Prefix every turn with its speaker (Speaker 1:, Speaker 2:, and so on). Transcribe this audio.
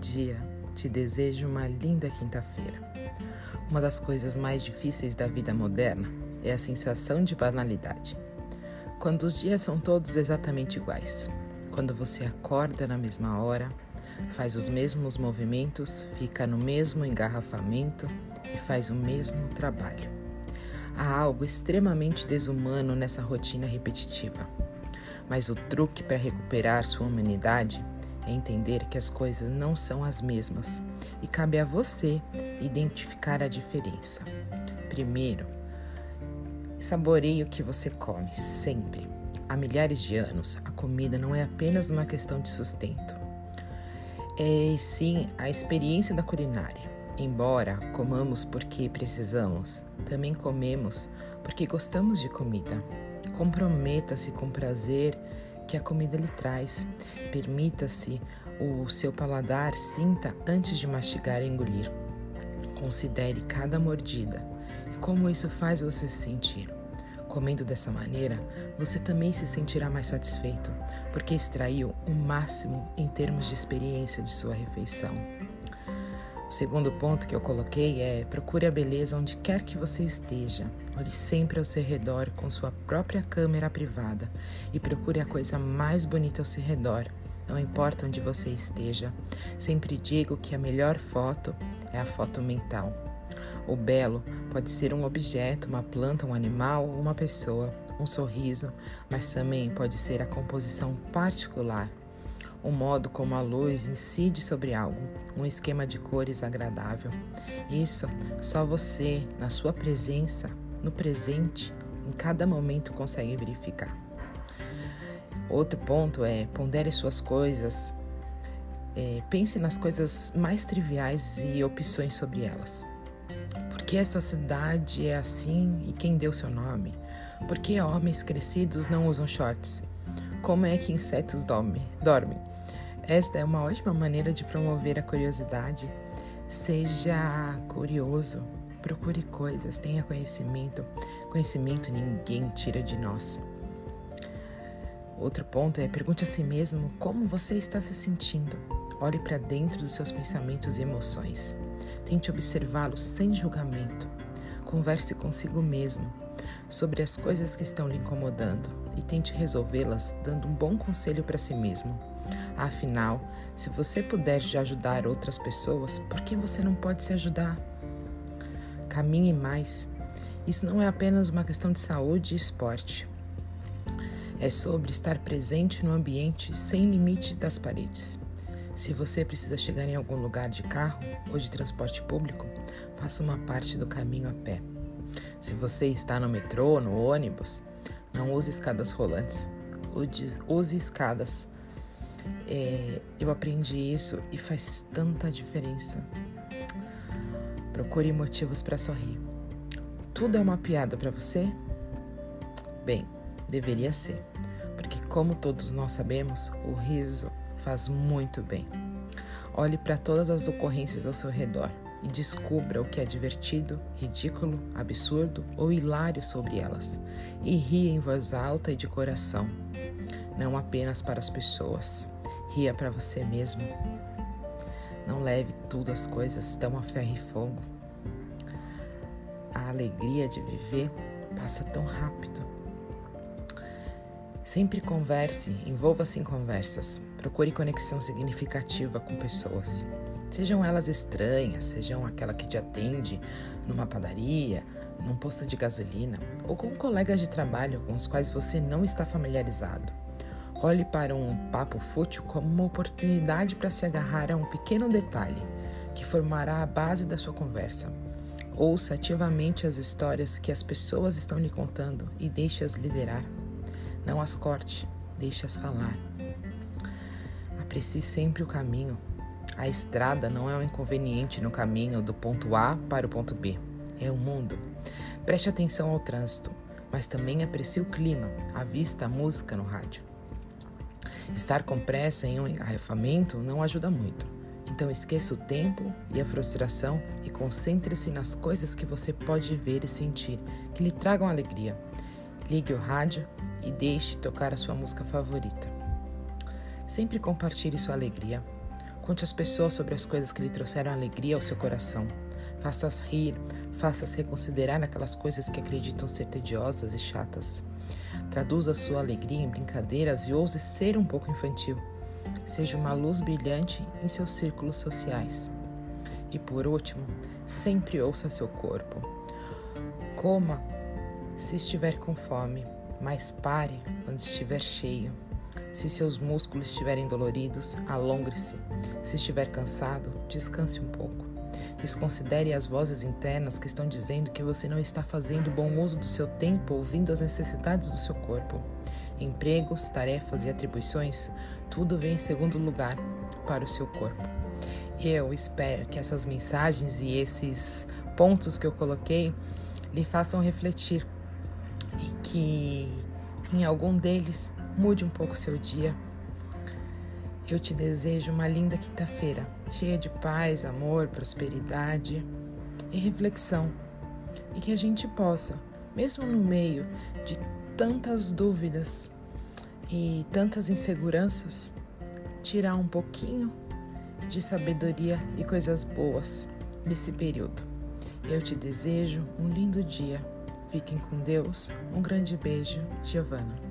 Speaker 1: dia, te desejo uma linda quinta-feira. Uma das coisas mais difíceis da vida moderna é a sensação de banalidade. Quando os dias são todos exatamente iguais. Quando você acorda na mesma hora, faz os mesmos movimentos, fica no mesmo engarrafamento e faz o mesmo trabalho. Há algo extremamente desumano nessa rotina repetitiva. Mas o truque para recuperar sua humanidade entender que as coisas não são as mesmas e cabe a você identificar a diferença. Primeiro, saboreie o que você come, sempre. Há milhares de anos, a comida não é apenas uma questão de sustento, é sim a experiência da culinária. Embora comamos porque precisamos, também comemos porque gostamos de comida. Comprometa-se com prazer que a comida lhe traz. Permita-se o seu paladar sinta antes de mastigar e engolir. Considere cada mordida e como isso faz você se sentir. Comendo dessa maneira, você também se sentirá mais satisfeito, porque extraiu o máximo em termos de experiência de sua refeição. O segundo ponto que eu coloquei é: procure a beleza onde quer que você esteja. Olhe sempre ao seu redor com sua própria câmera privada e procure a coisa mais bonita ao seu redor. Não importa onde você esteja, sempre digo que a melhor foto é a foto mental. O belo pode ser um objeto, uma planta, um animal, uma pessoa, um sorriso, mas também pode ser a composição particular o modo como a luz incide sobre algo, um esquema de cores agradável. Isso só você, na sua presença, no presente, em cada momento consegue verificar. Outro ponto é pondere suas coisas, é, pense nas coisas mais triviais e opções sobre elas. Por que essa cidade é assim e quem deu seu nome? Por que homens crescidos não usam shorts? Como é que insetos dormem? Esta é uma ótima maneira de promover a curiosidade. Seja curioso, procure coisas, tenha conhecimento. Conhecimento ninguém tira de nós. Outro ponto é pergunte a si mesmo como você está se sentindo. Olhe para dentro dos seus pensamentos e emoções. Tente observá-los sem julgamento. Converse consigo mesmo sobre as coisas que estão lhe incomodando e tente resolvê-las dando um bom conselho para si mesmo. Afinal, se você puder já ajudar outras pessoas, por que você não pode se ajudar? Caminhe mais. Isso não é apenas uma questão de saúde e esporte. É sobre estar presente no ambiente sem limite das paredes. Se você precisa chegar em algum lugar de carro ou de transporte público, faça uma parte do caminho a pé. Se você está no metrô, no ônibus, não use escadas rolantes. Use escadas é, eu aprendi isso e faz tanta diferença. Procure motivos para sorrir. Tudo é uma piada para você? Bem, deveria ser, porque, como todos nós sabemos, o riso faz muito bem. Olhe para todas as ocorrências ao seu redor e descubra o que é divertido, ridículo, absurdo ou hilário sobre elas. E ria em voz alta e de coração, não apenas para as pessoas. Ria para você mesmo. Não leve tudo as coisas tão a ferro e fogo. A alegria de viver passa tão rápido. Sempre converse, envolva-se em conversas. Procure conexão significativa com pessoas. Sejam elas estranhas, sejam aquela que te atende numa padaria, num posto de gasolina ou com colegas de trabalho com os quais você não está familiarizado. Olhe para um papo fútil como uma oportunidade para se agarrar a um pequeno detalhe que formará a base da sua conversa. Ouça ativamente as histórias que as pessoas estão lhe contando e deixe-as liderar. Não as corte, deixe-as falar. Aprecie sempre o caminho. A estrada não é um inconveniente no caminho do ponto A para o ponto B. É o mundo. Preste atenção ao trânsito, mas também aprecie o clima, a vista, a música no rádio. Estar com pressa em um engarrafamento não ajuda muito. Então esqueça o tempo e a frustração e concentre-se nas coisas que você pode ver e sentir que lhe tragam alegria. Ligue o rádio e deixe tocar a sua música favorita. Sempre compartilhe sua alegria. Conte às pessoas sobre as coisas que lhe trouxeram alegria ao seu coração. Faça-as rir, faça-as reconsiderar aquelas coisas que acreditam ser tediosas e chatas. Traduza sua alegria em brincadeiras e ouse ser um pouco infantil. Seja uma luz brilhante em seus círculos sociais. E por último, sempre ouça seu corpo. Coma se estiver com fome, mas pare quando estiver cheio. Se seus músculos estiverem doloridos, alongre-se. Se estiver cansado, descanse um pouco. Desconsidere as vozes internas que estão dizendo que você não está fazendo bom uso do seu tempo ouvindo as necessidades do seu corpo. Empregos, tarefas e atribuições, tudo vem em segundo lugar para o seu corpo. Eu espero que essas mensagens e esses pontos que eu coloquei lhe façam refletir e que em algum deles mude um pouco seu dia. Eu te desejo uma linda quinta-feira, cheia de paz, amor, prosperidade e reflexão. E que a gente possa, mesmo no meio de tantas dúvidas e tantas inseguranças, tirar um pouquinho de sabedoria e coisas boas desse período. Eu te desejo um lindo dia. Fiquem com Deus. Um grande beijo, Giovana.